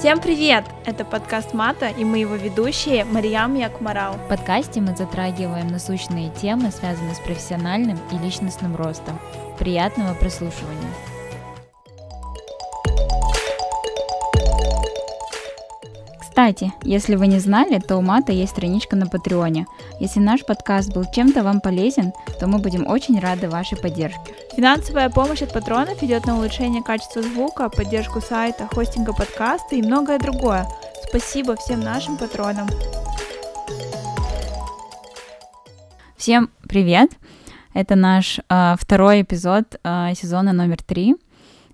Всем привет! Это подкаст Мата, и мы его ведущие Мариям Якмарал. В подкасте мы затрагиваем насущные темы, связанные с профессиональным и личностным ростом. Приятного прослушивания! Кстати, если вы не знали, то у Мата есть страничка на Патреоне. Если наш подкаст был чем-то вам полезен, то мы будем очень рады вашей поддержке. Финансовая помощь от патронов идет на улучшение качества звука, поддержку сайта, хостинга подкаста и многое другое. Спасибо всем нашим патронам. Всем привет! Это наш э, второй эпизод э, сезона номер три.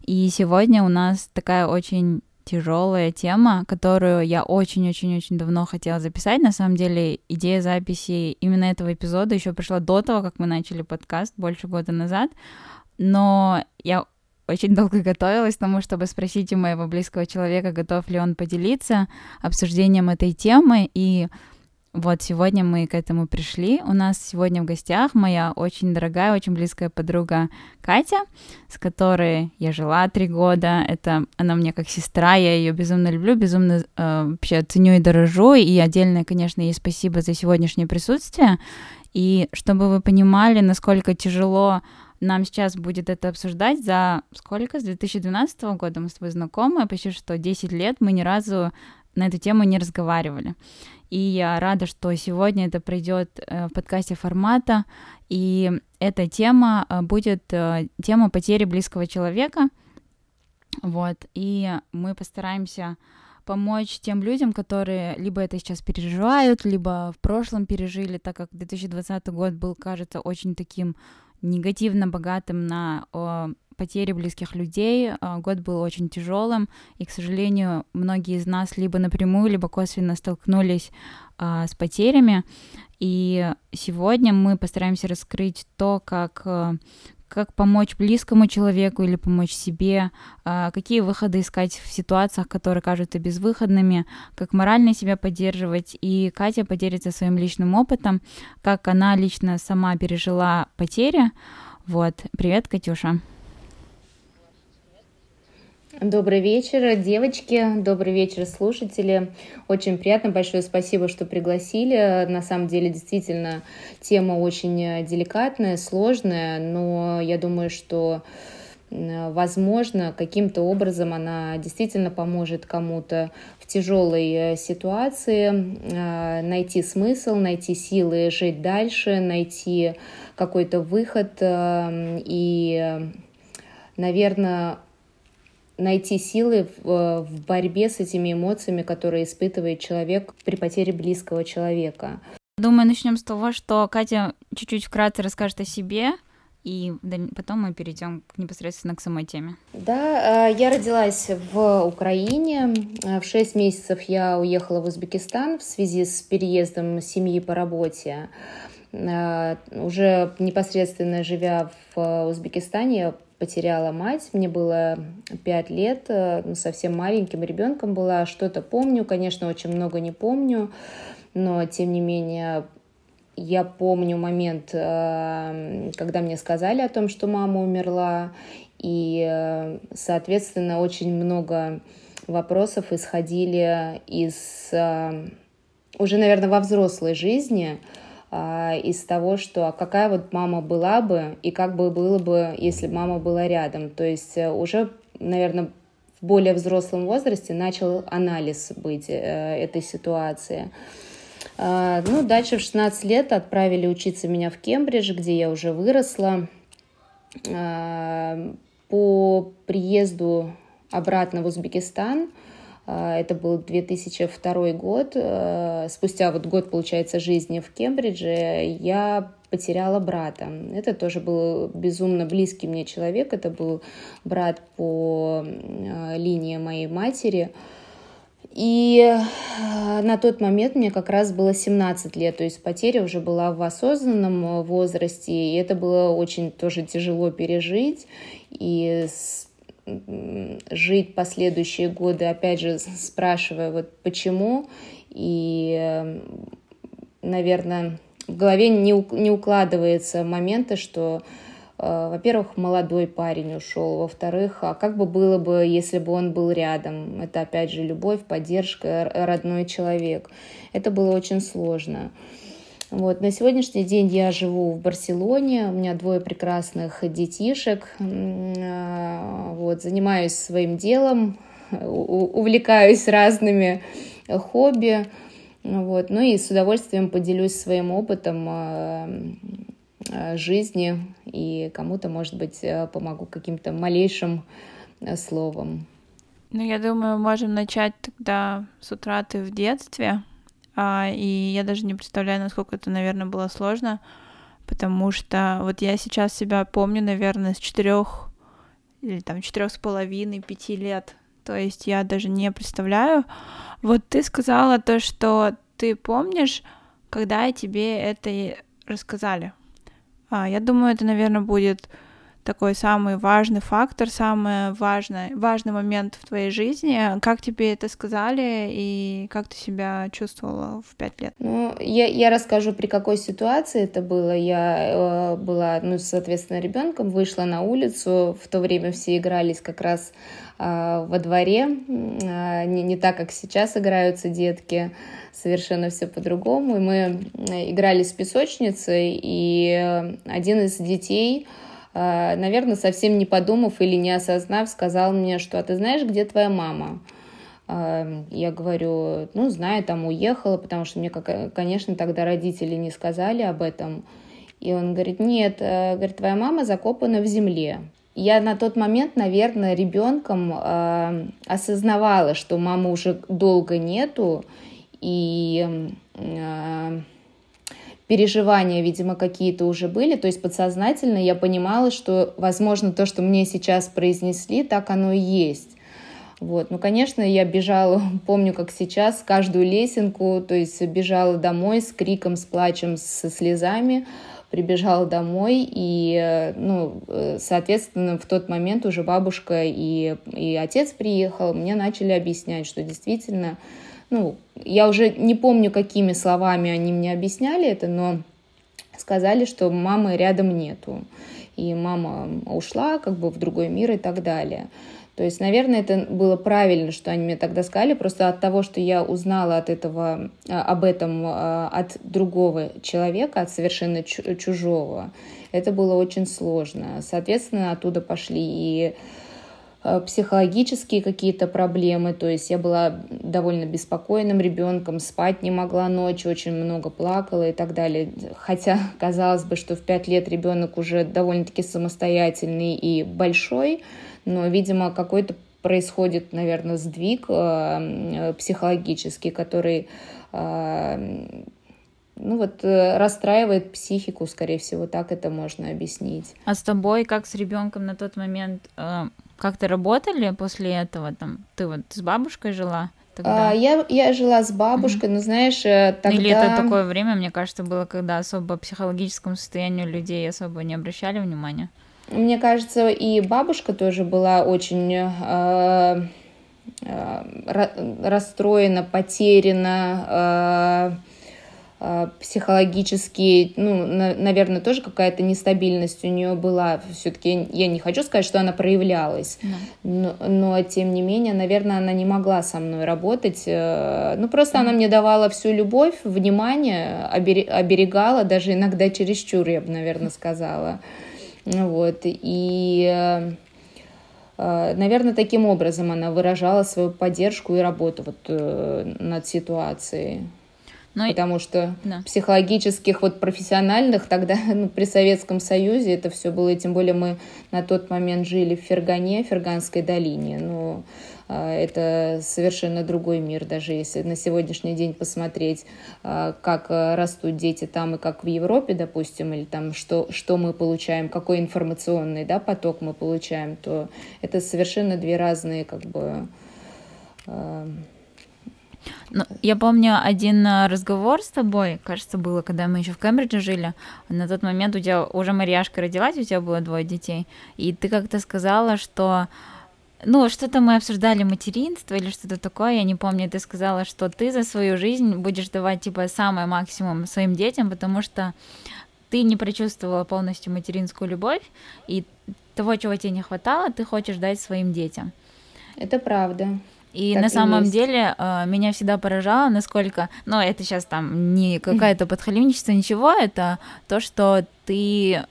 И сегодня у нас такая очень тяжелая тема, которую я очень-очень-очень давно хотела записать. На самом деле, идея записи именно этого эпизода еще пришла до того, как мы начали подкаст больше года назад. Но я очень долго готовилась к тому, чтобы спросить у моего близкого человека, готов ли он поделиться обсуждением этой темы. И вот сегодня мы к этому пришли. У нас сегодня в гостях моя очень дорогая, очень близкая подруга Катя, с которой я жила три года. Это она мне как сестра, я ее безумно люблю, безумно э, вообще ценю и дорожу. И отдельное, конечно, ей спасибо за сегодняшнее присутствие. И чтобы вы понимали, насколько тяжело нам сейчас будет это обсуждать за сколько? С 2012 года мы с тобой знакомы, почти что 10 лет мы ни разу на эту тему не разговаривали. И я рада, что сегодня это пройдет э, в подкасте формата, и эта тема э, будет э, тема потери близкого человека. Вот, и мы постараемся помочь тем людям, которые либо это сейчас переживают, либо в прошлом пережили, так как 2020 год был, кажется, очень таким негативно богатым на потери близких людей. А, год был очень тяжелым, и, к сожалению, многие из нас либо напрямую, либо косвенно столкнулись а, с потерями. И сегодня мы постараемся раскрыть то, как а, как помочь близкому человеку или помочь себе, какие выходы искать в ситуациях, которые кажутся безвыходными, как морально себя поддерживать. И Катя поделится своим личным опытом, как она лично сама пережила потери. Вот, привет, Катюша. Добрый вечер, девочки, добрый вечер, слушатели. Очень приятно, большое спасибо, что пригласили. На самом деле, действительно, тема очень деликатная, сложная, но я думаю, что возможно, каким-то образом она действительно поможет кому-то в тяжелой э, ситуации э, найти смысл, найти силы жить дальше, найти какой-то выход э, и, наверное, найти силы в, э, в борьбе с этими эмоциями, которые испытывает человек при потере близкого человека. Думаю, начнем с того, что Катя чуть-чуть вкратце расскажет о себе, и потом мы перейдем непосредственно к самой теме. Да, э, я родилась в Украине. В 6 месяцев я уехала в Узбекистан в связи с переездом семьи по работе. Э, уже непосредственно живя в Узбекистане, потеряла мать, мне было пять лет, э, ну, совсем маленьким ребенком была, что-то помню, конечно, очень много не помню, но тем не менее я помню момент, э, когда мне сказали о том, что мама умерла, и, э, соответственно, очень много вопросов исходили из уже, наверное, во взрослой жизни, из того, что а какая вот мама была бы и как бы было бы, если мама была рядом. То есть э, уже, наверное, в более взрослом возрасте начал анализ быть э, этой ситуации. А, ну, дальше в 16 лет отправили учиться меня в Кембридж, где я уже выросла. По приезду обратно в Узбекистан – а, это был 2002 год. Э, спустя вот год, получается, жизни в Кембридже я потеряла брата. Это тоже был безумно близкий мне человек. Это был брат по э, линии моей матери. И на тот момент мне как раз было 17 лет, то есть потеря уже была в осознанном возрасте, и это было очень тоже тяжело пережить. И жить последующие годы, опять же, спрашивая, вот почему, и, наверное, в голове не, не укладывается моменты, что Э, во-первых, молодой парень ушел, во-вторых, а как бы было бы, если бы он был рядом? Это опять же любовь, поддержка, родной человек. Это было очень сложно. Вот. На сегодняшний день я живу в Барселоне, у меня двое прекрасных детишек, э, вот, занимаюсь своим делом, увлекаюсь разными хобби, вот, ну и с удовольствием поделюсь своим опытом э, Э, жизни и кому-то, может быть, э, помогу каким-то малейшим э, словом. Ну, я думаю, можем начать тогда с утраты в детстве. А, и я даже не представляю, насколько это, наверное, было сложно, потому что вот я сейчас себя помню, наверное, с четырех или там четырех с половиной, пяти лет. То есть я даже не представляю. Вот ты сказала то, что ты помнишь, когда тебе это рассказали. А, я думаю, это, наверное, будет такой самый важный фактор, самый важный, важный момент в твоей жизни. Как тебе это сказали и как ты себя чувствовала в пять лет? Ну, я, я расскажу, при какой ситуации это было. Я э, была, ну, соответственно, ребенком, вышла на улицу. В то время все игрались как раз э, во дворе, э, не, не так, как сейчас играются детки совершенно все по-другому. И мы играли с песочницей, и э, один из детей наверное, совсем не подумав или не осознав, сказал мне, что «А ты знаешь, где твоя мама?» а, Я говорю, ну, знаю, там уехала, потому что мне, конечно, тогда родители не сказали об этом. И он говорит, нет, э, говорит, твоя мама закопана в земле. Я на тот момент, наверное, ребенком э, осознавала, что мамы уже долго нету, и э, переживания, видимо, какие-то уже были, то есть подсознательно я понимала, что, возможно, то, что мне сейчас произнесли, так оно и есть. Вот. Ну, конечно, я бежала, помню, как сейчас, каждую лесенку, то есть бежала домой с криком, с плачем, со слезами, прибежала домой, и, ну, соответственно, в тот момент уже бабушка и, и отец приехал, мне начали объяснять, что действительно ну, я уже не помню, какими словами они мне объясняли это, но сказали, что мамы рядом нету. И мама ушла как бы в другой мир и так далее. То есть, наверное, это было правильно, что они мне тогда сказали, просто от того, что я узнала от этого, а, об этом а, от другого человека, от совершенно чужого, это было очень сложно. Соответственно, оттуда пошли и психологические какие-то проблемы, то есть я была довольно беспокойным ребенком, спать не могла ночью, очень много плакала и так далее. Хотя казалось бы, что в пять лет ребенок уже довольно-таки самостоятельный и большой, но, видимо, какой-то происходит, наверное, сдвиг э, психологический, который э, ну вот расстраивает психику, скорее всего, так это можно объяснить. А с тобой, как с ребенком на тот момент, как-то работали после этого? Там, ты вот с бабушкой жила? Тогда? А, я, я жила с бабушкой, mm-hmm. но знаешь, э, тогда... Или это такое время, мне кажется, было, когда особо психологическому состоянию людей особо не обращали внимания? Мне кажется, и бабушка тоже была очень э, э, расстроена, потеряна, э, психологически, ну, на, наверное, тоже какая-то нестабильность у нее была. Все-таки я не хочу сказать, что она проявлялась, но, но тем не менее, наверное, она не могла со мной работать. Э, ну, просто mm. она мне давала всю любовь, внимание, оберегала, даже иногда чересчур, я бы, наверное, сказала. Вот. И э, э, Наверное, таким образом она выражала свою поддержку и работу вот, над ситуацией. Но... Потому что да. психологических, вот профессиональных тогда ну, при Советском Союзе это все было, и тем более мы на тот момент жили в Фергане, Ферганской долине. Ну, это совершенно другой мир, даже если на сегодняшний день посмотреть, а, как растут дети там и как в Европе, допустим, или там что, что мы получаем, какой информационный да, поток мы получаем, то это совершенно две разные как бы а, ну, я помню один э, разговор с тобой, кажется, было, когда мы еще в Кембридже жили. На тот момент у тебя уже Марьяшка родилась, у тебя было двое детей, и ты как-то сказала, что ну, что-то мы обсуждали материнство или что-то такое, я не помню, ты сказала, что ты за свою жизнь будешь давать, типа, самое максимум своим детям, потому что ты не прочувствовала полностью материнскую любовь, и того, чего тебе не хватало, ты хочешь дать своим детям. Это правда. И так на самом есть. деле э, меня всегда поражало, насколько, ну, это сейчас там не какая-то подхалимничество, ничего, это то, что ты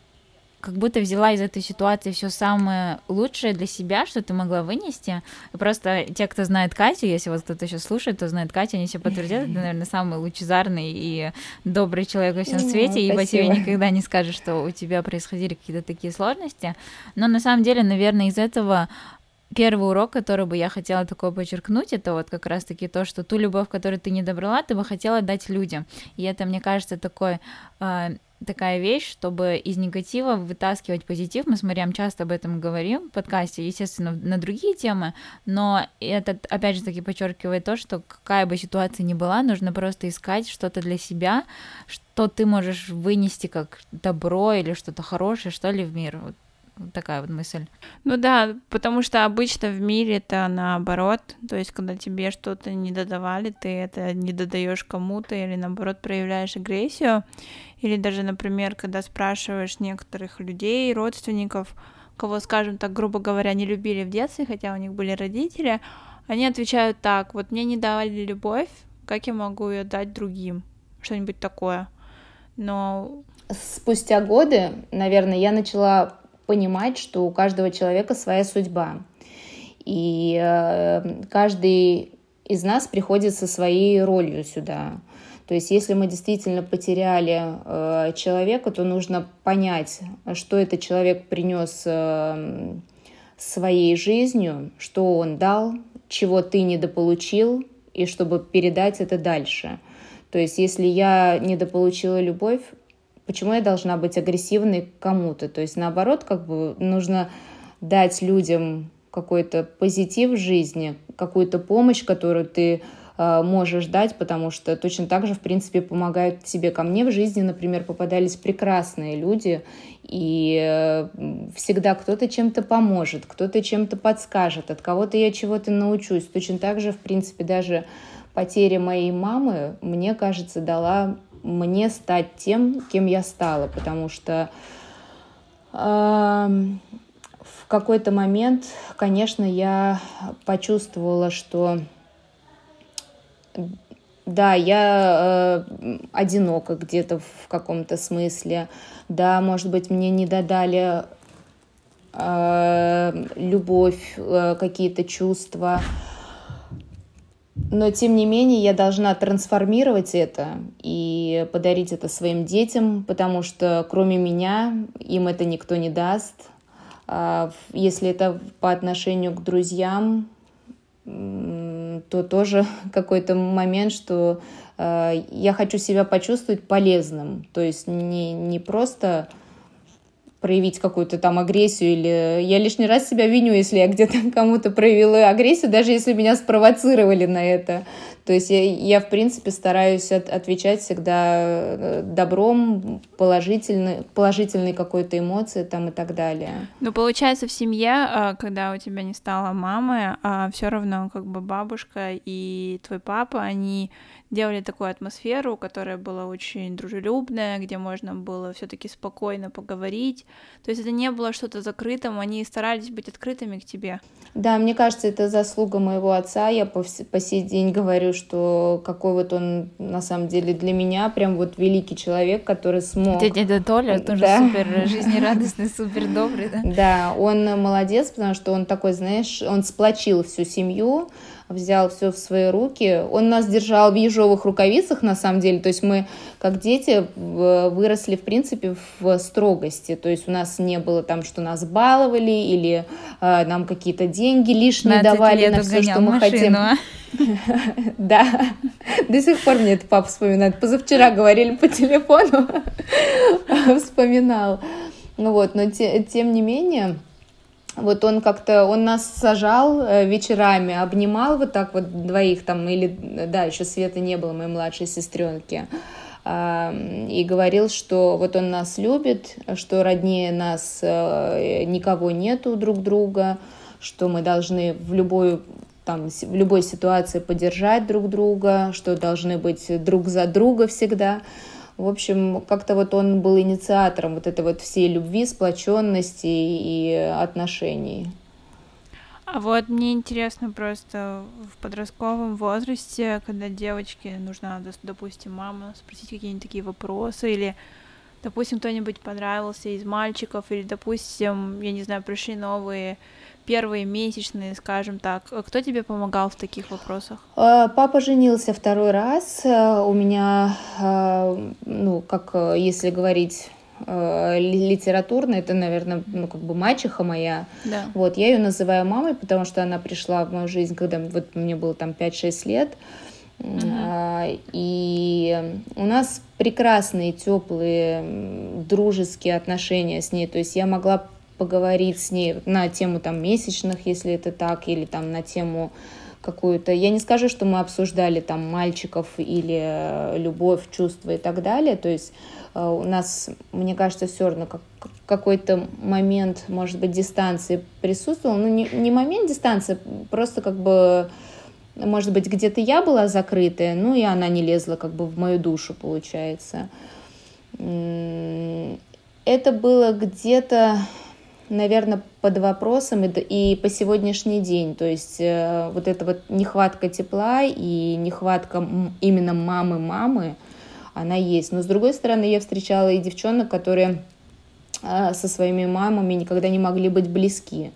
как будто взяла из этой ситуации все самое лучшее для себя, что ты могла вынести. Просто те, кто знает Катю, если вот кто-то сейчас слушает, то знает Катю, они все подтвердят, это, наверное, самый лучезарный и добрый человек во всем свете, и по тебе никогда не скажет, что у тебя происходили какие-то такие сложности. Но на самом деле, наверное, из этого первый урок, который бы я хотела такое подчеркнуть, это вот как раз-таки то, что ту любовь, которую ты не добрала, ты бы хотела дать людям. И это, мне кажется, такой э, такая вещь, чтобы из негатива вытаскивать позитив. Мы с Мариам часто об этом говорим в подкасте, естественно, на другие темы, но это, опять же таки, подчеркивает то, что какая бы ситуация ни была, нужно просто искать что-то для себя, что ты можешь вынести как добро или что-то хорошее, что ли, в мир. Вот такая вот мысль. Ну да, потому что обычно в мире это наоборот, то есть когда тебе что-то не додавали, ты это не додаешь кому-то или наоборот проявляешь агрессию, или даже, например, когда спрашиваешь некоторых людей, родственников, кого, скажем так, грубо говоря, не любили в детстве, хотя у них были родители, они отвечают так, вот мне не давали любовь, как я могу ее дать другим? Что-нибудь такое. Но... Спустя годы, наверное, я начала понимать, что у каждого человека своя судьба. И э, каждый из нас приходит со своей ролью сюда. То есть, если мы действительно потеряли э, человека, то нужно понять, что этот человек принес э, своей жизнью, что он дал, чего ты недополучил, и чтобы передать это дальше. То есть, если я недополучила любовь, почему я должна быть агрессивной кому-то? То есть, наоборот, как бы нужно дать людям какой-то позитив в жизни, какую-то помощь, которую ты э, можешь дать, потому что точно так же, в принципе, помогают тебе. Ко мне в жизни, например, попадались прекрасные люди, и э, всегда кто-то чем-то поможет, кто-то чем-то подскажет, от кого-то я чего-то научусь. Точно так же, в принципе, даже потеря моей мамы, мне кажется, дала мне стать тем, кем я стала, потому что э, в какой-то момент, конечно, я почувствовала, что да, я э, одинока где-то в каком-то смысле, да, может быть, мне не додали э, любовь, э, какие-то чувства, но, тем не менее, я должна трансформировать это. И подарить это своим детям, потому что кроме меня им это никто не даст. А если это по отношению к друзьям, то тоже какой-то момент, что э, я хочу себя почувствовать полезным. То есть не, не просто проявить какую-то там агрессию или я лишний раз себя виню, если я где-то кому-то проявила агрессию, даже если меня спровоцировали на это. То есть я, я в принципе, стараюсь от, отвечать всегда э, добром, положительной, положительной какой-то эмоции там и так далее. Ну, получается, в семье, а, когда у тебя не стало мамы, а, все равно как бы бабушка и твой папа, они делали такую атмосферу, которая была очень дружелюбная, где можно было все-таки спокойно поговорить. То есть это не было что-то закрытым, они старались быть открытыми к тебе. Да, мне кажется, это заслуга моего отца. Я по, по сей день говорю, что какой вот он на самом деле для меня прям вот великий человек, который смог. Это дядя Толя тоже да. супер жизнерадостный, супер добрый, да? Да, он молодец, потому что он такой, знаешь, он сплочил всю семью, взял все в свои руки. Он нас держал в ежовых рукавицах, на самом деле. То есть мы, как дети, выросли, в принципе, в строгости. То есть у нас не было там, что нас баловали или э, нам какие-то деньги лишние давали на все, что мы машину, хотим. А? Да, до сих пор мне это папа вспоминает. Позавчера говорили по телефону, вспоминал. Ну вот, но тем не менее, вот он как-то, он нас сажал э, вечерами, обнимал вот так вот двоих там, или, да, еще Света не было, моей младшей сестренки, и говорил, что вот он нас любит, что роднее нас э, никого нету друг друга, что мы должны в любую там, в любой ситуации поддержать друг друга, что должны быть друг за друга всегда. В общем, как-то вот он был инициатором вот этой вот всей любви, сплоченности и отношений. А вот мне интересно просто в подростковом возрасте, когда девочке нужна, допустим, мама спросить какие-нибудь такие вопросы или допустим, кто-нибудь понравился из мальчиков, или, допустим, я не знаю, пришли новые первые месячные, скажем так. Кто тебе помогал в таких вопросах? А, папа женился второй раз. А, у меня, а, ну, как если говорить литературно, это, наверное, ну, как бы мачеха моя. Да. Вот, я ее называю мамой, потому что она пришла в мою жизнь, когда вот мне было там 5-6 лет. Uh-huh. И у нас прекрасные, теплые, дружеские отношения с ней. То есть я могла поговорить с ней на тему там месячных, если это так, или там на тему какую-то. Я не скажу, что мы обсуждали там мальчиков или э, любовь, чувства и так далее. То есть э, у нас, мне кажется, все равно как, какой-то момент, может быть, дистанции присутствовал. Ну, не, не момент дистанции, просто как бы может быть, где-то я была закрытая, ну и она не лезла как бы в мою душу, получается. Это было где-то, наверное, под вопросом и, и по сегодняшний день. То есть э, вот эта вот нехватка тепла и нехватка именно мамы-мамы, она есть. Но с другой стороны, я встречала и девчонок, которые э, со своими мамами никогда не могли быть близки.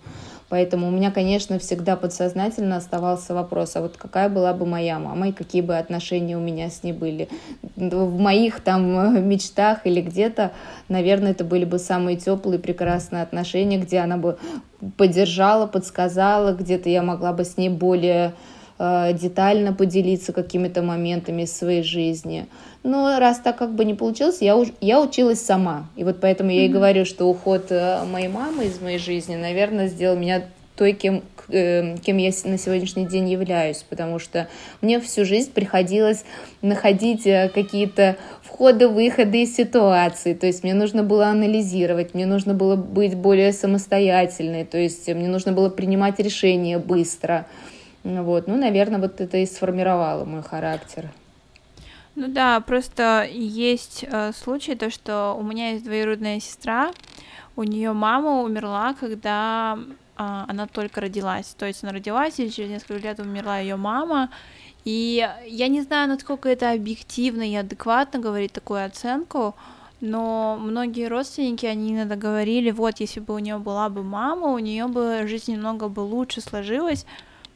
Поэтому у меня, конечно, всегда подсознательно оставался вопрос, а вот какая была бы моя мама и какие бы отношения у меня с ней были. В моих там мечтах или где-то, наверное, это были бы самые теплые, прекрасные отношения, где она бы поддержала, подсказала, где-то я могла бы с ней более э, детально поделиться какими-то моментами своей жизни. Но раз так как бы не получилось, я, уж, я училась сама. И вот поэтому я и говорю, что уход э, моей мамы из моей жизни, наверное, сделал меня той, кем, э, кем я на сегодняшний день являюсь, потому что мне всю жизнь приходилось находить э, какие-то входы, выходы из ситуации, то есть мне нужно было анализировать, мне нужно было быть более самостоятельной, то есть мне нужно было принимать решения быстро. Вот, ну, наверное, вот это и сформировало мой характер. Ну да, просто есть э, случай, то, что у меня есть двоюродная сестра, у нее мама умерла, когда э, она только родилась. То есть она родилась, и через несколько лет умерла ее мама. И я не знаю, насколько это объективно и адекватно говорить такую оценку, но многие родственники, они иногда говорили, вот, если бы у нее была бы мама, у нее бы жизнь немного бы лучше сложилась,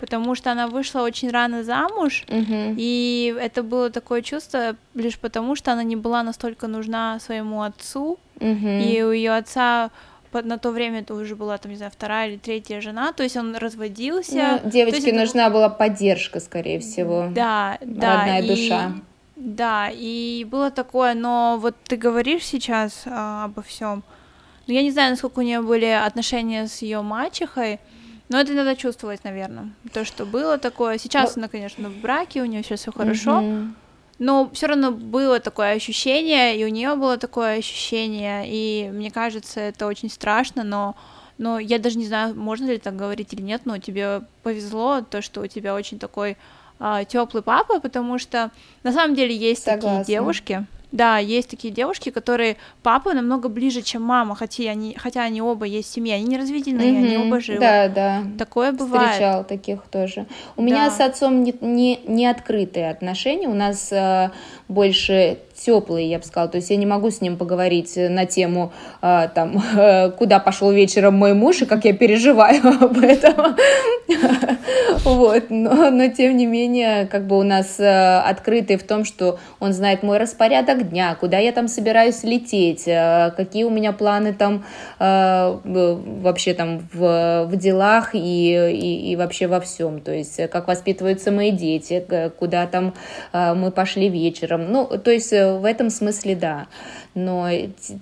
потому что она вышла очень рано замуж, угу. и это было такое чувство лишь потому, что она не была настолько нужна своему отцу, угу. и у ее отца на то время это уже была, там, не знаю, вторая или третья жена, то есть он разводился. Ну, девочке есть, нужна была поддержка, скорее всего. Да, да. Родная и... душа. Да, и было такое, но вот ты говоришь сейчас а, обо всем. Но я не знаю, насколько у нее были отношения с ее мачехой, но это надо чувствовать, наверное. То, что было такое. Сейчас но... она, конечно, в браке, у нее сейчас все хорошо. Угу. Но все равно было такое ощущение, и у нее было такое ощущение, и мне кажется, это очень страшно, но, но я даже не знаю, можно ли так говорить или нет, но тебе повезло то, что у тебя очень такой а, теплый папа, потому что на самом деле есть Согласна. такие девушки, да, есть такие девушки, которые папа намного ближе, чем мама, хотя они, хотя они оба есть в семье, они не разведенные, mm-hmm. они оба живы. Да, да. Такое бывает. Встречал таких тоже. У да. меня с отцом не, не, не открытые отношения, у нас э, больше теплые, я бы сказала. То есть я не могу с ним поговорить на тему, э, там, э, куда пошел вечером мой муж и как я переживаю об этом. Вот, но, но тем не менее, как бы у нас э, открытый в том, что он знает мой распорядок дня, куда я там собираюсь лететь, э, какие у меня планы там э, вообще там в, в делах и, и, и вообще во всем. То есть как воспитываются мои дети, куда там мы пошли вечером. Ну, то есть в этом смысле да. Но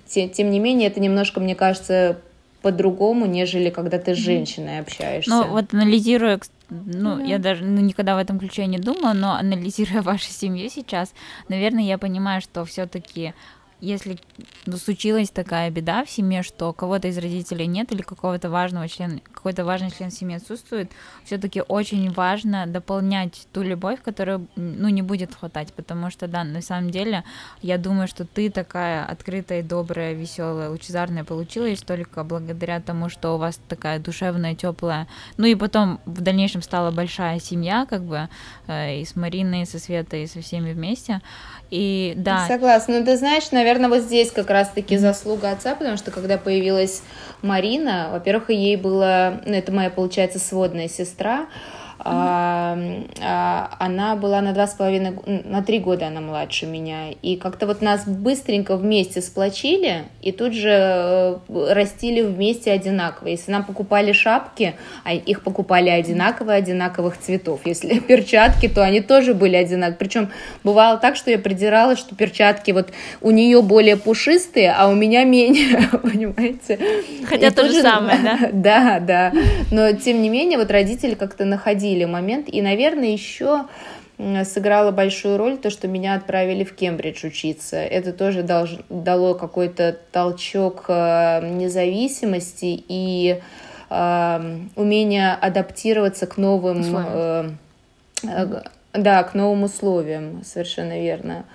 тем не менее это немножко, мне кажется, по-другому, нежели когда ты с женщиной общаешься. Ну, вот анализируя, ну, mm-hmm. я даже ну, никогда в этом ключе не думала, но анализируя вашу семью сейчас, наверное, я понимаю, что все-таки если случилась такая беда в семье, что кого-то из родителей нет или какого-то важного члена, какой-то важный член семьи отсутствует, все-таки очень важно дополнять ту любовь, которую, ну, не будет хватать, потому что, да, на самом деле, я думаю, что ты такая открытая, добрая, веселая, лучезарная получилась только благодаря тому, что у вас такая душевная, теплая, ну и потом в дальнейшем стала большая семья, как бы, э, и с Мариной, и со Светой, и со всеми вместе, и да. Согласна. Ну, ты знаешь, наверное, вот здесь как раз-таки заслуга отца, потому что когда появилась Марина, во-первых, ей было, ну, это моя, получается, сводная сестра, а, а, она была на два с половиной, на три года она младше меня. И как-то вот нас быстренько вместе сплочили и тут же э, растили вместе одинаково. Если нам покупали шапки, а их покупали одинаково, одинаковых цветов. Если перчатки, то они тоже были одинаковые. Причем бывало так, что я придиралась, что перчатки вот у нее более пушистые, а у меня менее, понимаете? Хотя то же самое, да? Да, да. Но тем не менее, вот родители как-то находили обсудили момент. И, наверное, еще сыграло большую роль то, что меня отправили в Кембридж учиться. Это тоже долж, дало какой-то толчок э, независимости и э, умение адаптироваться к новым... Э, э, да, к новым условиям, совершенно верно.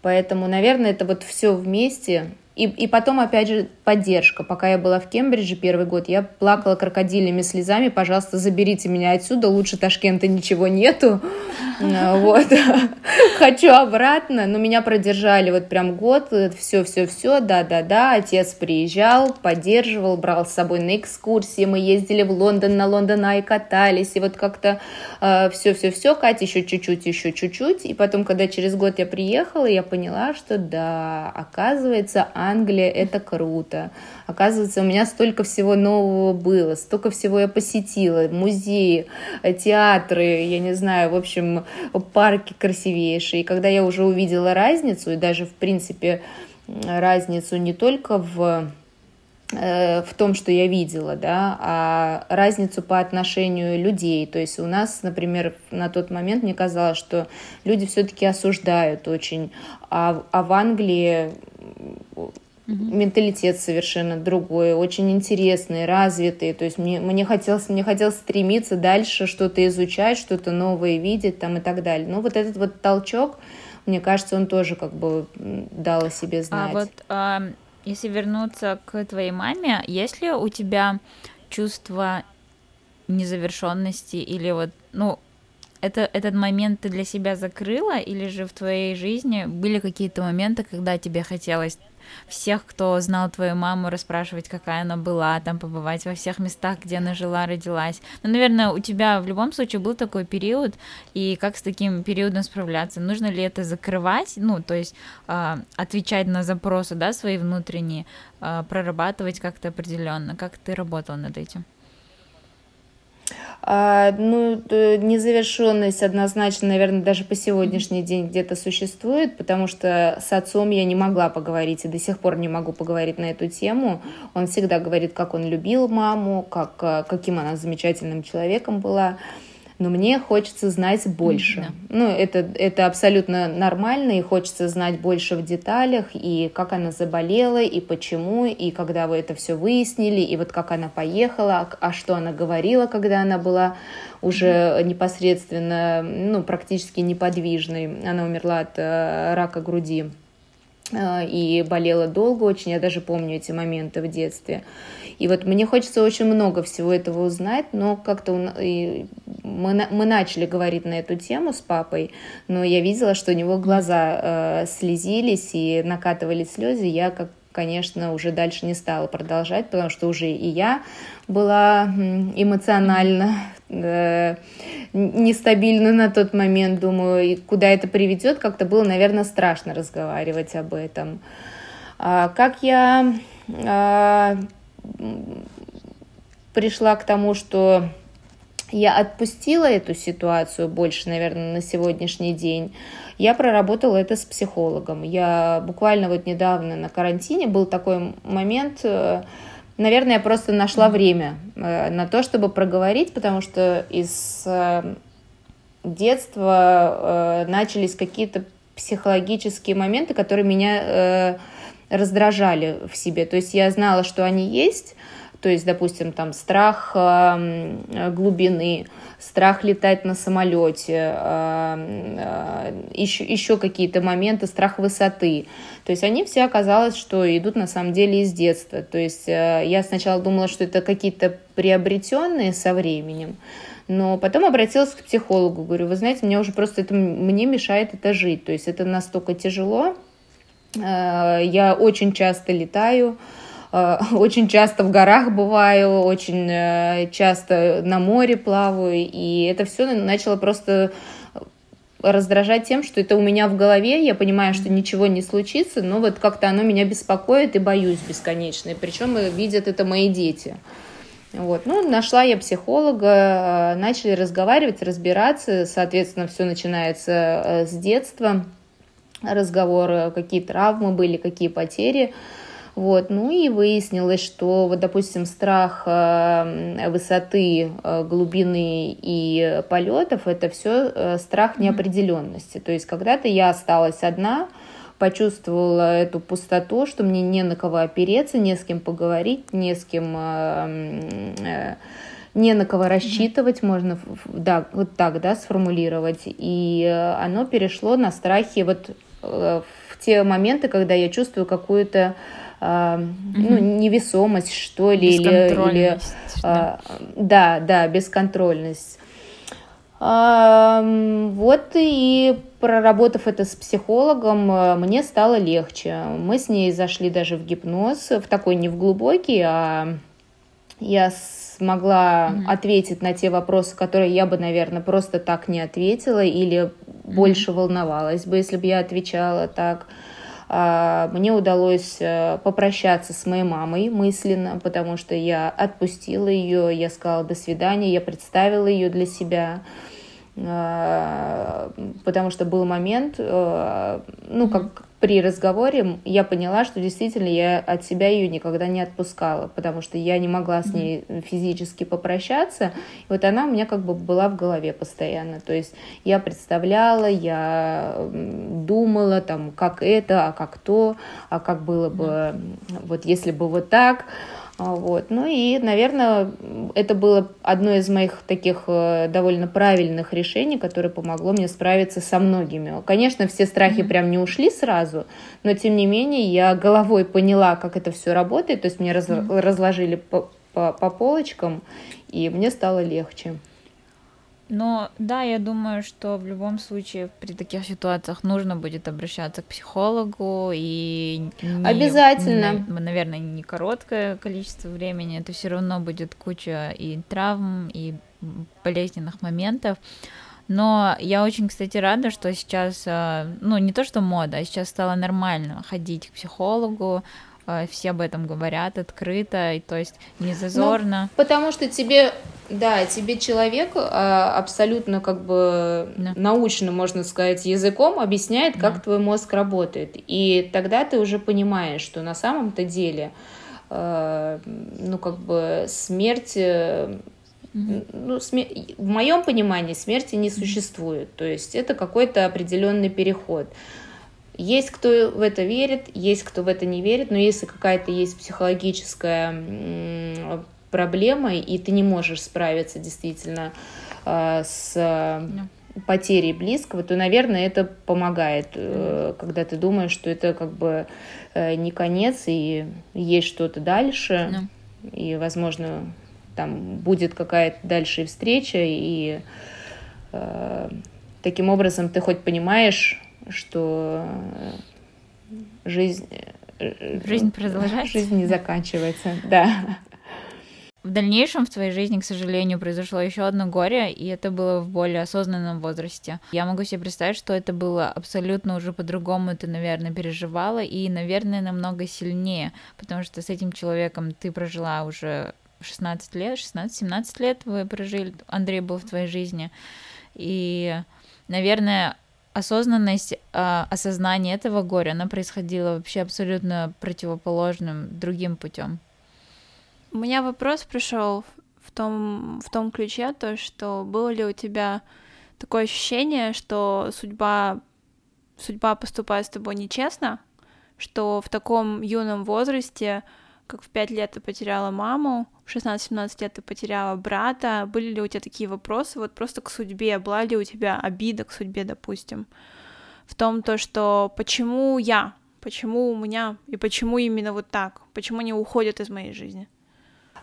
Поэтому, наверное, это вот все вместе и, и потом, опять же, поддержка. Пока я была в Кембридже первый год, я плакала крокодильными слезами. Пожалуйста, заберите меня отсюда, лучше Ташкента ничего нету. А, вот. Хочу обратно. Но меня продержали вот прям год. Все-все-все, да-да-да. Отец приезжал, поддерживал, брал с собой на экскурсии. Мы ездили в Лондон, на Лондон Ай катались. И вот как-то все-все-все. А, Катя еще чуть-чуть, еще чуть-чуть. И потом, когда через год я приехала, я поняла, что да, оказывается, Англия, это круто. Оказывается, у меня столько всего нового было, столько всего я посетила, музеи, театры, я не знаю, в общем, парки красивейшие. И когда я уже увидела разницу, и даже, в принципе, разницу не только в э, в том, что я видела, да, а разницу по отношению людей. То есть у нас, например, на тот момент мне казалось, что люди все-таки осуждают очень, а, а в Англии Угу. Менталитет совершенно другой, очень интересный, развитый. То есть мне, мне, хотелось, мне хотелось стремиться дальше что-то изучать, что-то новое видеть там и так далее. Но вот этот вот толчок, мне кажется, он тоже как бы дал о себе а знать. А вот а, если вернуться к твоей маме, есть ли у тебя чувство незавершенности или вот, ну, это, этот момент ты для себя закрыла, или же в твоей жизни были какие-то моменты, когда тебе хотелось всех, кто знал твою маму, расспрашивать, какая она была, там побывать во всех местах, где она жила, родилась. Ну, наверное, у тебя в любом случае был такой период, и как с таким периодом справляться? Нужно ли это закрывать, ну, то есть э, отвечать на запросы, да, свои внутренние, э, прорабатывать как-то определенно? Как ты работал над этим? А, ну, незавершенность однозначно, наверное, даже по сегодняшний день где-то существует, потому что с отцом я не могла поговорить и до сих пор не могу поговорить на эту тему. Он всегда говорит, как он любил маму, как, а, каким она замечательным человеком была но мне хочется знать больше. Да. Ну, это, это абсолютно нормально, и хочется знать больше в деталях, и как она заболела, и почему, и когда вы это все выяснили, и вот как она поехала, а что она говорила, когда она была уже непосредственно, ну, практически неподвижной. Она умерла от э, рака груди э, и болела долго очень, я даже помню эти моменты в детстве. И вот мне хочется очень много всего этого узнать, но как-то мы, мы начали говорить на эту тему с папой, но я видела, что у него глаза э, слезились и накатывали слезы. Я как конечно, уже дальше не стала продолжать, потому что уже и я была эмоционально э, нестабильна на тот момент, думаю, и куда это приведет, как-то было, наверное, страшно разговаривать об этом. А, как я а, пришла к тому, что я отпустила эту ситуацию больше, наверное, на сегодняшний день. Я проработала это с психологом. Я буквально вот недавно на карантине был такой момент, э, наверное, я просто нашла время э, на то, чтобы проговорить, потому что из э, детства начались какие-то психологические моменты, которые меня раздражали в себе. То есть я знала, что они есть, То есть, допустим, там страх э, глубины, страх летать на самолете, еще, еще какие-то моменты, страх высоты. То есть они все оказалось, что идут на самом деле из детства. То есть я сначала думала, что это какие-то приобретенные со временем, но потом обратилась к психологу, говорю, вы знаете, мне уже просто это, мне мешает это жить, то есть это настолько тяжело, э, я очень часто летаю, э, очень часто в горах бываю, очень э, часто на море плаваю, и это все начало просто раздражать тем, что это у меня в голове, я понимаю, что ничего не случится, но вот как-то оно меня беспокоит и боюсь бесконечно. И причем видят это мои дети. Вот. Ну, нашла я психолога, э, начали разговаривать, разбираться. Соответственно, все начинается э, с детства. Разговоры, какие травмы были, какие потери. Вот, ну и выяснилось, что, вот, допустим, страх э, высоты, глубины и полетов это все страх неопределенности. То есть когда-то я осталась одна, почувствовала эту пустоту, что мне не на кого опереться, не с кем поговорить, не с кем э, э, не на кого рассчитывать, можно да, вот так да, сформулировать. И оно перешло на страхи вот э, в те моменты, когда я чувствую какую-то ну, невесомость, что ли, или, или да. да, да, бесконтрольность. Вот и проработав это с психологом, э, мне стало легче. Мы с ней зашли даже в гипноз, в такой не в глубокий, а я смогла mm-hmm. ответить на те вопросы, которые я бы, наверное, просто так не ответила или mm-hmm. больше волновалась бы, если бы я отвечала так. А, мне удалось э, попрощаться с моей мамой мысленно, потому что я отпустила ее, я сказала до свидания, я представила ее для себя. Э, потому что был момент, э, ну, как при разговоре я поняла, что действительно я от себя ее никогда не отпускала, потому что я не могла с ней физически попрощаться. И вот она у меня как бы была в голове постоянно. То есть я представляла, я думала, там, как это, а как то, а как было бы, вот если бы вот так. А, вот. Ну и, наверное, это было одно из моих таких э, довольно правильных решений, которое помогло мне справиться со многими. Конечно, все страхи прям не ушли сразу, но тем не менее я головой поняла, как это все работает, то есть мне mm-hmm. разложили по, по, по полочкам, и мне стало легче. Но да, я думаю, что в любом случае при таких ситуациях нужно будет обращаться к психологу и не, обязательно, на, наверное, не короткое количество времени, это все равно будет куча и травм и болезненных моментов. Но я очень, кстати, рада, что сейчас, э, ну не то что мода, а сейчас стало нормально ходить к психологу, все об этом говорят открыто, и то есть не ну, зазорно. Ну, потому что тебе да, тебе человек а, абсолютно как бы да. научно, можно сказать, языком объясняет, как да. твой мозг работает. И тогда ты уже понимаешь, что на самом-то деле, а, ну, как бы смерть ну, смер... в моем понимании смерти не существует. То есть это какой-то определенный переход. Есть кто в это верит, есть кто в это не верит, но если какая-то есть психологическая проблемой, и ты не можешь справиться действительно э, с потерей близкого, то, наверное, это помогает, э, когда ты думаешь, что это как бы э, не конец, и есть что-то дальше, и, возможно, там будет какая-то дальше встреча, и таким образом ты хоть понимаешь, что жизнь... Жизнь продолжается. Жизнь не заканчивается, да. В дальнейшем в твоей жизни, к сожалению, произошло еще одно горе, и это было в более осознанном возрасте. Я могу себе представить, что это было абсолютно уже по-другому ты, наверное, переживала, и, наверное, намного сильнее, потому что с этим человеком ты прожила уже 16 лет, 16-17 лет вы прожили, Андрей был в твоей жизни, и, наверное, осознанность, а, осознание этого горя, она происходила вообще абсолютно противоположным, другим путем. У меня вопрос пришел в том, в том ключе, то, что было ли у тебя такое ощущение, что судьба, судьба поступает с тобой нечестно, что в таком юном возрасте как в 5 лет ты потеряла маму, в 16-17 лет ты потеряла брата. Были ли у тебя такие вопросы вот просто к судьбе? Была ли у тебя обида к судьбе, допустим? В том, то, что почему я, почему у меня и почему именно вот так, почему они уходят из моей жизни?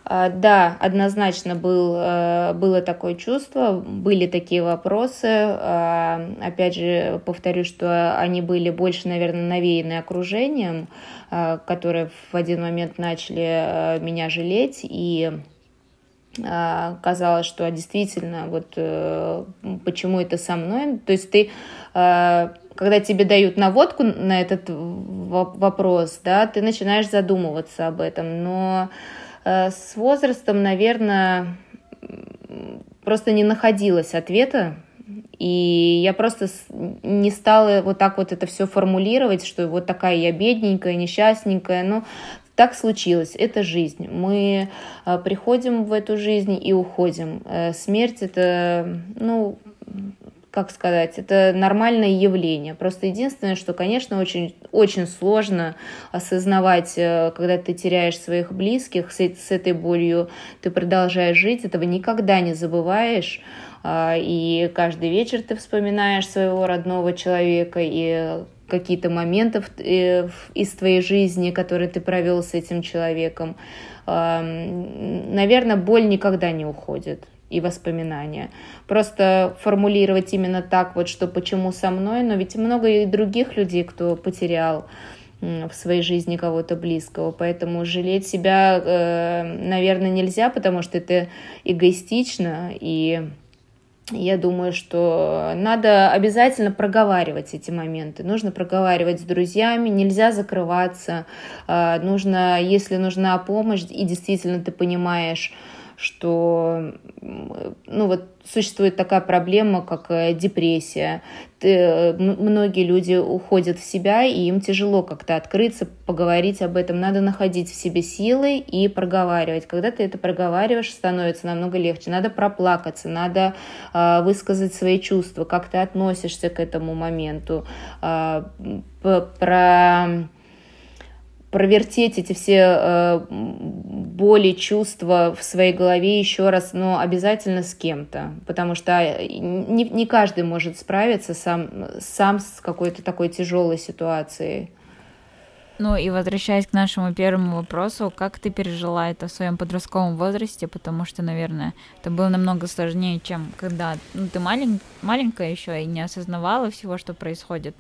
А, да, однозначно был, э, было такое чувство, были такие вопросы. А, опять же, повторю, что они были больше, наверное, навеяны окружением, а, которые в один момент начали э, меня жалеть и казалось, что действительно, вот э, почему это со мной. То есть ты, когда тебе дают наводку на этот вопрос, да, ты начинаешь задумываться об этом, но с возрастом, наверное, просто не находилось ответа, и я просто не стала вот так вот это все формулировать, что вот такая я бедненькая, несчастненькая, но так случилось, это жизнь. Мы э, приходим в эту жизнь и уходим. Э, смерть это, ну, как сказать, это нормальное явление. Просто единственное, что, конечно, очень, очень сложно осознавать, э, когда ты теряешь своих близких, с, с этой болью ты продолжаешь жить, этого никогда не забываешь. А, и каждый вечер ты вспоминаешь своего родного человека и какие-то моменты э, из твоей жизни, которые ты провел с этим человеком. Наверное, боль никогда не уходит и воспоминания. Просто формулировать именно так вот, что почему со мной, но ведь много и других людей, кто потерял в своей жизни кого-то близкого. Поэтому жалеть себя, э, наверное, нельзя, потому что это эгоистично. И я думаю, что надо обязательно проговаривать эти моменты. Нужно проговаривать с друзьями, нельзя закрываться. Э, нужно, если нужна помощь, и действительно ты понимаешь, что ну вот существует такая проблема, как э, депрессия. Ты, многие люди уходят в себя, и им тяжело как-то открыться, поговорить об этом. Надо находить в себе силы и проговаривать. Когда ты это проговариваешь, становится намного легче. Надо проплакаться, надо э, высказать свои чувства, как ты относишься к этому моменту. Э, про провертеть эти все э, боли, чувства в своей голове еще раз, но обязательно с кем-то, потому что э, не, не каждый может справиться сам, сам с какой-то такой тяжелой ситуацией. Ну и возвращаясь к нашему первому вопросу, как ты пережила это в своем подростковом возрасте, потому что, наверное, это было намного сложнее, чем когда ну, ты малень, маленькая еще и не осознавала всего, что происходит,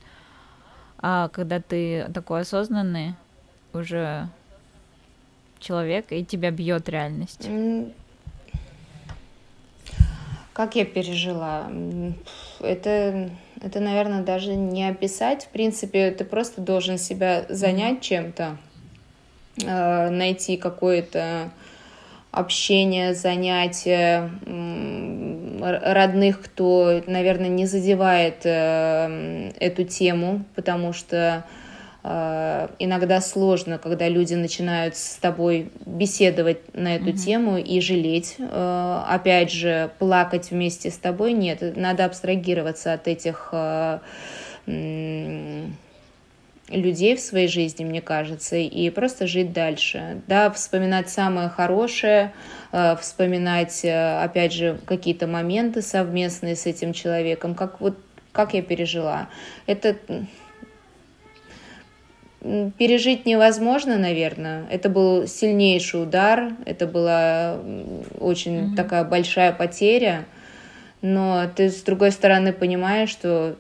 а когда ты такой осознанный, уже человек, и тебя бьет реальность? Как я пережила? Это, это, наверное, даже не описать. В принципе, ты просто должен себя занять чем-то, э, найти какое-то общение, занятие родных, кто, наверное, не задевает э, эту тему, потому что иногда сложно, когда люди начинают с тобой беседовать на эту mm-hmm. тему и жалеть. Э, опять же, плакать вместе с тобой нет. Надо абстрагироваться от этих э, людей в своей жизни, мне кажется, и просто жить дальше. Да, вспоминать самое хорошее, вспоминать, опять же, какие-то моменты совместные с этим человеком, как вот как я пережила. Это пережить невозможно, наверное. Это был сильнейший удар, это была очень mm-hmm. такая большая потеря. Но ты с другой стороны понимаешь, что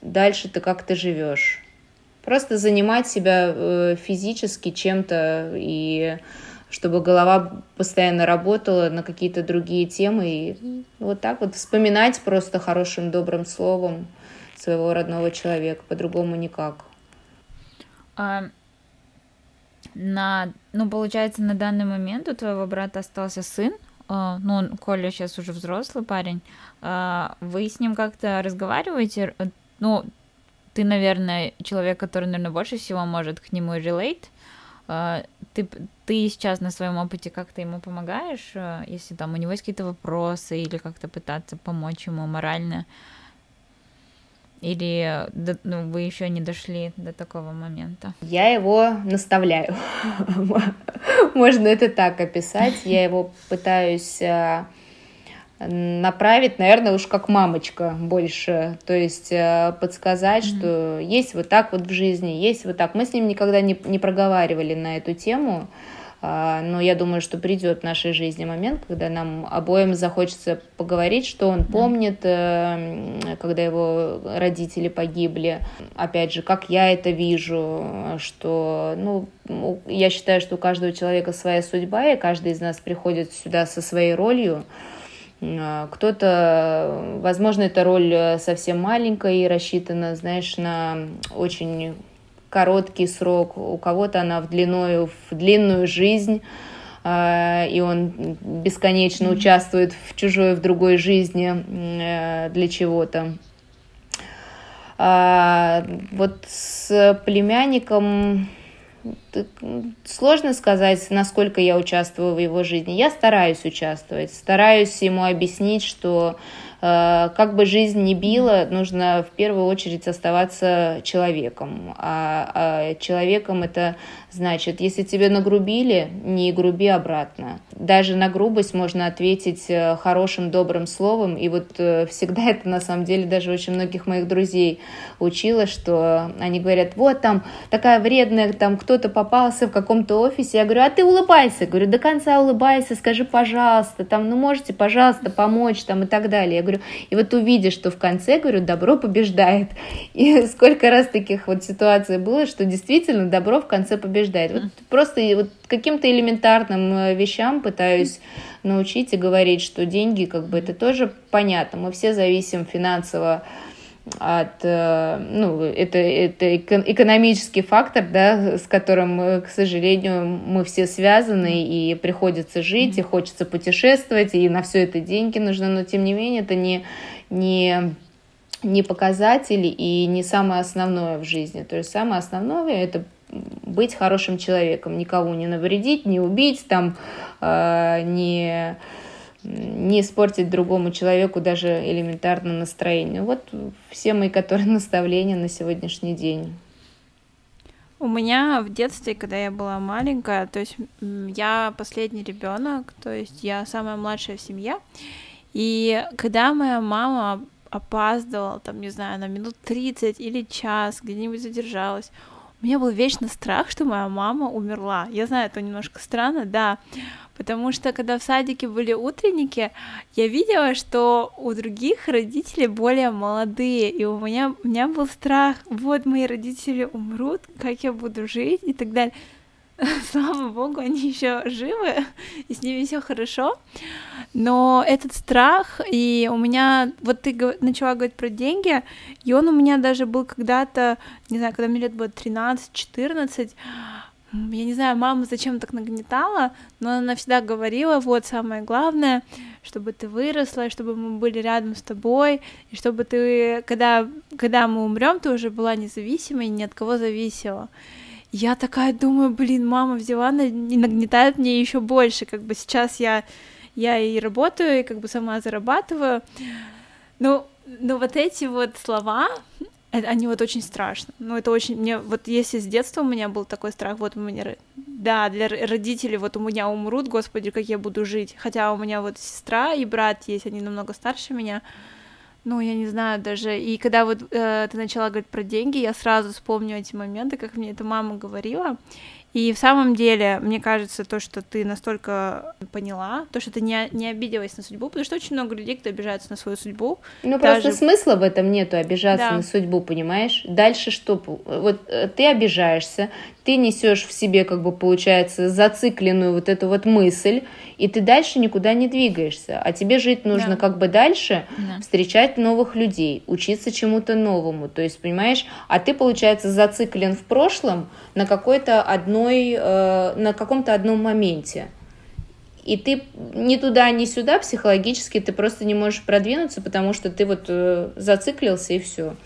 дальше ты как то живешь. Просто занимать себя э, физически чем-то и чтобы голова постоянно работала на какие-то другие темы и вот так вот вспоминать просто хорошим добрым словом своего родного человека, по-другому никак. А, на, ну, получается, на данный момент у твоего брата остался сын, а, ну, Коля сейчас уже взрослый парень, а, вы с ним как-то разговариваете? Ну, ты, наверное, человек, который, наверное, больше всего может к нему. А, ты, ты сейчас на своем опыте как-то ему помогаешь, а, если там у него есть какие-то вопросы или как-то пытаться помочь ему морально? Или ну, вы еще не дошли до такого момента? Я его наставляю. Можно это так описать. Я его пытаюсь э, направить, наверное, уж как мамочка больше, то есть э, подсказать, mm-hmm. что есть вот так вот в жизни, есть вот так. Мы с ним никогда не, не проговаривали на эту тему, а, но я думаю, что придет в нашей жизни момент, когда нам обоим захочется поговорить, что он помнит, э, когда его родители погибли. Опять же, как я это вижу, что, ну, я считаю, что у каждого человека своя судьба, и каждый из нас приходит сюда со своей ролью. А, кто-то, возможно, эта роль совсем маленькая и рассчитана, знаешь, на очень короткий срок, у кого-то она в длинную, в длинную жизнь, а, и он бесконечно участвует в чужой, в другой жизни э, для чего-то. А, вот с племянником сложно сказать, насколько я участвую в его жизни. Я стараюсь участвовать, стараюсь ему объяснить, что Э, как бы жизнь не била, нужно в первую очередь оставаться человеком. А, а человеком это значит, если тебе нагрубили, не груби обратно. Даже на грубость можно ответить э, хорошим, добрым словом. И вот э, всегда это на самом деле даже очень многих моих друзей учило, что они говорят, вот там такая вредная, там кто-то попался в каком-то офисе. Я говорю, а ты улыбайся. Я говорю, до конца улыбайся, скажи, пожалуйста, там, ну можете, пожалуйста, помочь там и так далее. Я говорю, и вот увидишь, что в конце, говорю, добро побеждает. И сколько раз таких вот ситуаций было, что действительно добро в конце побеждает. Вот просто вот каким-то элементарным э, вещам пытаюсь научить и говорить, что деньги, как бы это тоже понятно, мы все зависим финансово от, э, ну, это, это экономический фактор, да, с которым, э, к сожалению, мы все связаны, и приходится жить, и хочется путешествовать, и на все это деньги нужны, но тем не менее это не, не, не показатель и не самое основное в жизни. То есть самое основное это быть хорошим человеком, никого не навредить, не убить, там, э, не не испортить другому человеку даже элементарно настроение. Вот все мои которые наставления на сегодняшний день. У меня в детстве, когда я была маленькая, то есть я последний ребенок, то есть я самая младшая в семье, и когда моя мама опаздывала, там, не знаю, на минут 30 или час, где-нибудь задержалась, у меня был вечно страх, что моя мама умерла. Я знаю, это немножко странно, да, потому что когда в садике были утренники, я видела, что у других родители более молодые, и у меня, у меня был страх, вот мои родители умрут, как я буду жить и так далее. Слава богу, они еще живы, и с ними все хорошо. Но этот страх, и у меня, вот ты начала говорить про деньги, и он у меня даже был когда-то, не знаю, когда мне лет было 13-14, я не знаю, мама зачем так нагнетала, но она всегда говорила, вот самое главное, чтобы ты выросла, чтобы мы были рядом с тобой, и чтобы ты, когда, когда мы умрем, ты уже была независимой и ни от кого зависела. Я такая думаю, блин, мама взяла и нагнетает мне еще больше, как бы сейчас я, я и работаю, и как бы сама зарабатываю. Ну, но вот эти вот слова, это, они вот очень страшно. Ну, это очень... Мне вот если с детства у меня был такой страх, вот у меня... Да, для родителей вот у меня умрут, господи, как я буду жить. Хотя у меня вот сестра и брат есть, они намного старше меня. Ну, я не знаю даже. И когда вот э, ты начала говорить про деньги, я сразу вспомню эти моменты, как мне эта мама говорила. И в самом деле, мне кажется, то, что ты настолько поняла, то, что ты не, не обиделась на судьбу, потому что очень много людей, кто обижается на свою судьбу. Ну, даже... просто смысла в этом нету, обижаться да. на судьбу, понимаешь? Дальше что? Вот э, ты обижаешься, ты несешь в себе, как бы получается, зацикленную вот эту вот мысль, и ты дальше никуда не двигаешься. А тебе жить нужно да. как бы дальше, да. встречать новых людей, учиться чему-то новому. То есть, понимаешь, а ты, получается, зациклен в прошлом на какой-то одной, э, на каком-то одном моменте. И ты ни туда, ни сюда психологически ты просто не можешь продвинуться, потому что ты вот э, зациклился и все.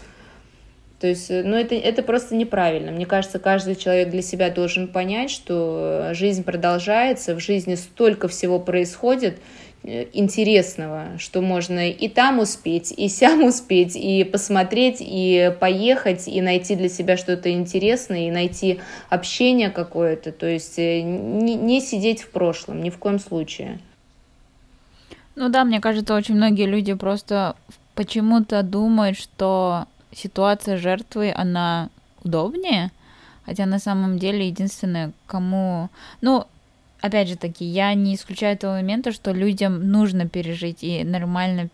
То есть, э, ну, это, это просто неправильно. Мне кажется, каждый человек для себя должен понять, что жизнь продолжается, в жизни столько всего происходит, интересного, что можно и там успеть, и сям успеть, и посмотреть, и поехать, и найти для себя что-то интересное, и найти общение какое-то, то есть не, не сидеть в прошлом ни в коем случае. Ну да, мне кажется, очень многие люди просто почему-то думают, что ситуация жертвы, она удобнее, хотя на самом деле единственное, кому... Ну, опять же таки, я не исключаю того момента, что людям нужно пережить и нормально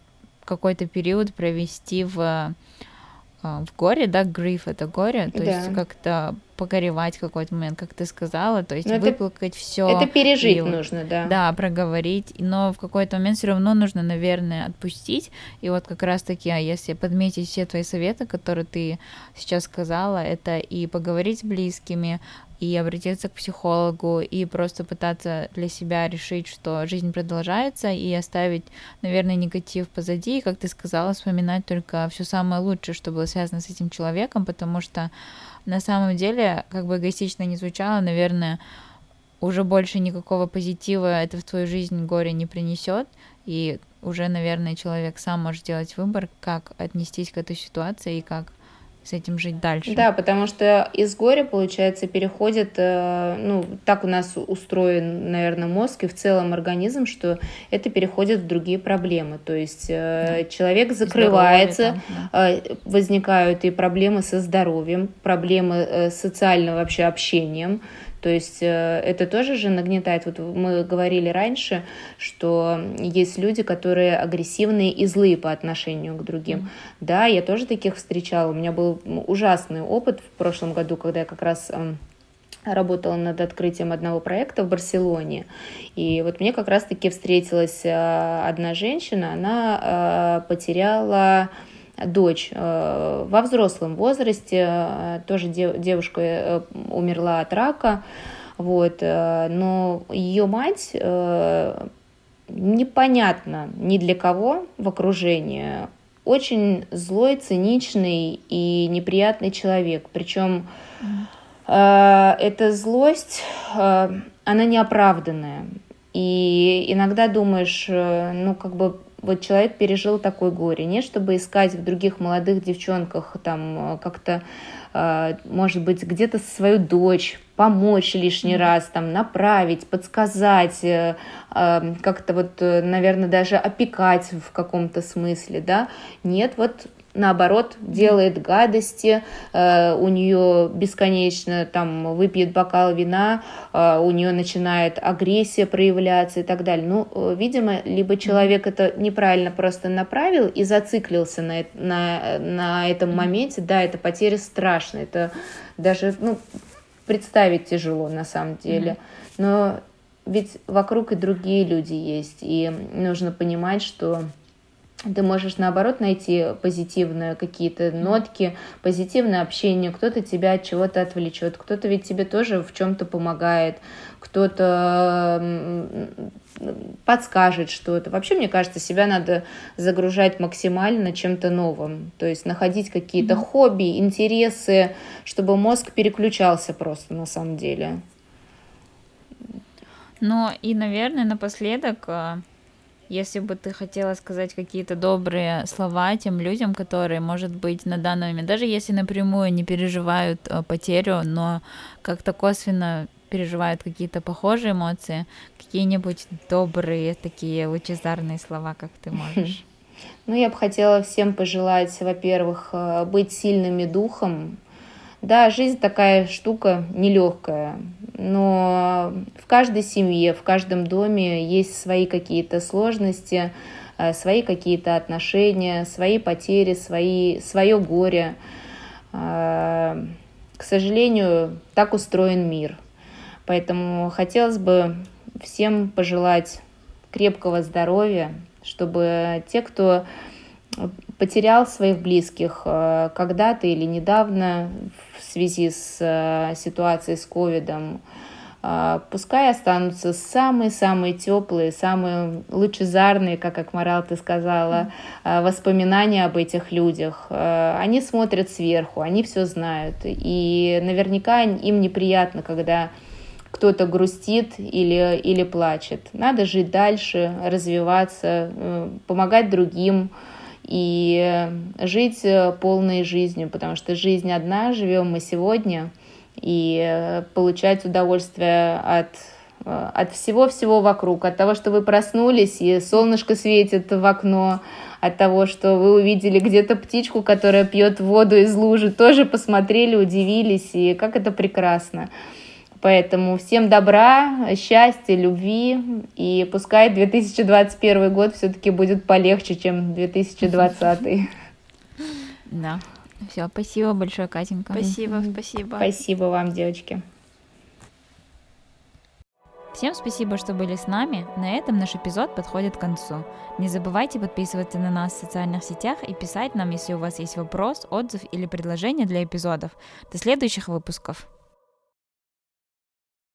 какой-то период провести в а, в горе, да, grief это горе, то да. есть как-то погоревать какой-то момент, как ты сказала, то есть но выплакать все. Это пережить и, нужно, да. Да, проговорить, но в какой-то момент все равно нужно, наверное, отпустить. И вот как раз-таки, а если подметить все твои советы, которые ты сейчас сказала, это и поговорить с близкими, и обратиться к психологу, и просто пытаться для себя решить, что жизнь продолжается, и оставить, наверное, негатив позади, и, как ты сказала, вспоминать только все самое лучшее, что было связано с этим человеком, потому что на самом деле, как бы эгоистично не звучало, наверное, уже больше никакого позитива это в твою жизнь горе не принесет, и уже, наверное, человек сам может сделать выбор, как отнестись к этой ситуации и как с этим жить дальше. Да, потому что из горя, получается, переходит, э, ну, так у нас устроен, наверное, мозг и в целом организм, что это переходит в другие проблемы. То есть э, да. человек закрывается, Здоровье, там, да. Э, возникают и проблемы со здоровьем, проблемы с социальным вообще общением, то есть э, это тоже же нагнетает. Вот мы говорили раньше, что есть люди, которые агрессивные и злые по отношению к другим. Mm-hmm. Да, я тоже таких встречала. У меня был ужасный опыт в прошлом году, когда я как раз эм, работала над открытием одного проекта в Барселоне. И вот мне как раз-таки встретилась э, одна женщина, она э, потеряла дочь э, во взрослом возрасте, э, тоже девушка э, умерла от рака, вот, но ее мать непонятно ни для кого в окружении, очень злой, циничный и неприятный человек. Причем эта злость, она неоправданная. И иногда думаешь, ну, как бы вот человек пережил такое горе, не чтобы искать в других молодых девчонках там э, как-то, э, может быть, где-то свою дочь, помочь лишний раз, там, направить, подсказать, э, как-то вот, наверное, даже опекать в каком-то смысле, да, нет, вот наоборот, делает гадости, э, у нее бесконечно там выпьет бокал вина, э, у нее начинает агрессия проявляться и так далее. Ну, э, видимо, либо человек это неправильно просто направил и зациклился на, на, на этом моменте, да, это потеря страшная, это даже, ну, представить тяжело на самом деле, но ведь вокруг и другие люди есть, и нужно понимать, что ты можешь наоборот найти позитивные какие-то нотки, позитивное общение, кто-то тебя от чего-то отвлечет, кто-то ведь тебе тоже в чем-то помогает, кто-то подскажет что-то. Вообще, мне кажется, себя надо загружать максимально чем-то новым. То есть находить какие-то mm-hmm. хобби, интересы, чтобы мозг переключался просто на самом деле. Ну и, наверное, напоследок а, если бы ты хотела сказать какие-то добрые слова тем людям, которые, может быть, на данный момент, даже если напрямую не переживают э, потерю, но как-то косвенно переживают какие-то похожие эмоции, какие-нибудь добрые такие лучезарные слова, как ты можешь? Ну, я бы хотела всем пожелать, во-первых, э, быть сильными духом, да, жизнь такая штука нелегкая, но в каждой семье, в каждом доме есть свои какие-то сложности, э, свои какие-то отношения, свои потери, свои, свое горе. Э, к сожалению, так устроен мир. Поэтому хотелось бы всем пожелать крепкого здоровья, чтобы те, кто потерял своих близких э, когда-то или недавно в связи с э, ситуацией с ковидом, э, пускай останутся самые-самые теплые, самые лучезарные, как Акмарал ты сказала, воспоминания об этих людях. Они смотрят сверху, они все знают. И наверняка им неприятно, когда кто-то грустит или, или плачет. Надо жить дальше, развиваться, помогать другим и жить полной жизнью, потому что жизнь одна, живем мы сегодня, и получать удовольствие от от всего-всего вокруг, от того, что вы проснулись, и солнышко светит в окно, от того, что вы увидели где-то птичку, которая пьет воду из лужи, тоже посмотрели, удивились, и как это прекрасно. Поэтому всем добра, счастья, любви, и пускай 2021 год все-таки будет полегче, чем 2020. Да. Все, спасибо большое, Катенька. Спасибо, спасибо. Спасибо вам, девочки. Всем спасибо, что были с нами. На этом наш эпизод подходит к концу. Не забывайте подписываться на нас в социальных сетях и писать нам, если у вас есть вопрос, отзыв или предложение для эпизодов. До следующих выпусков.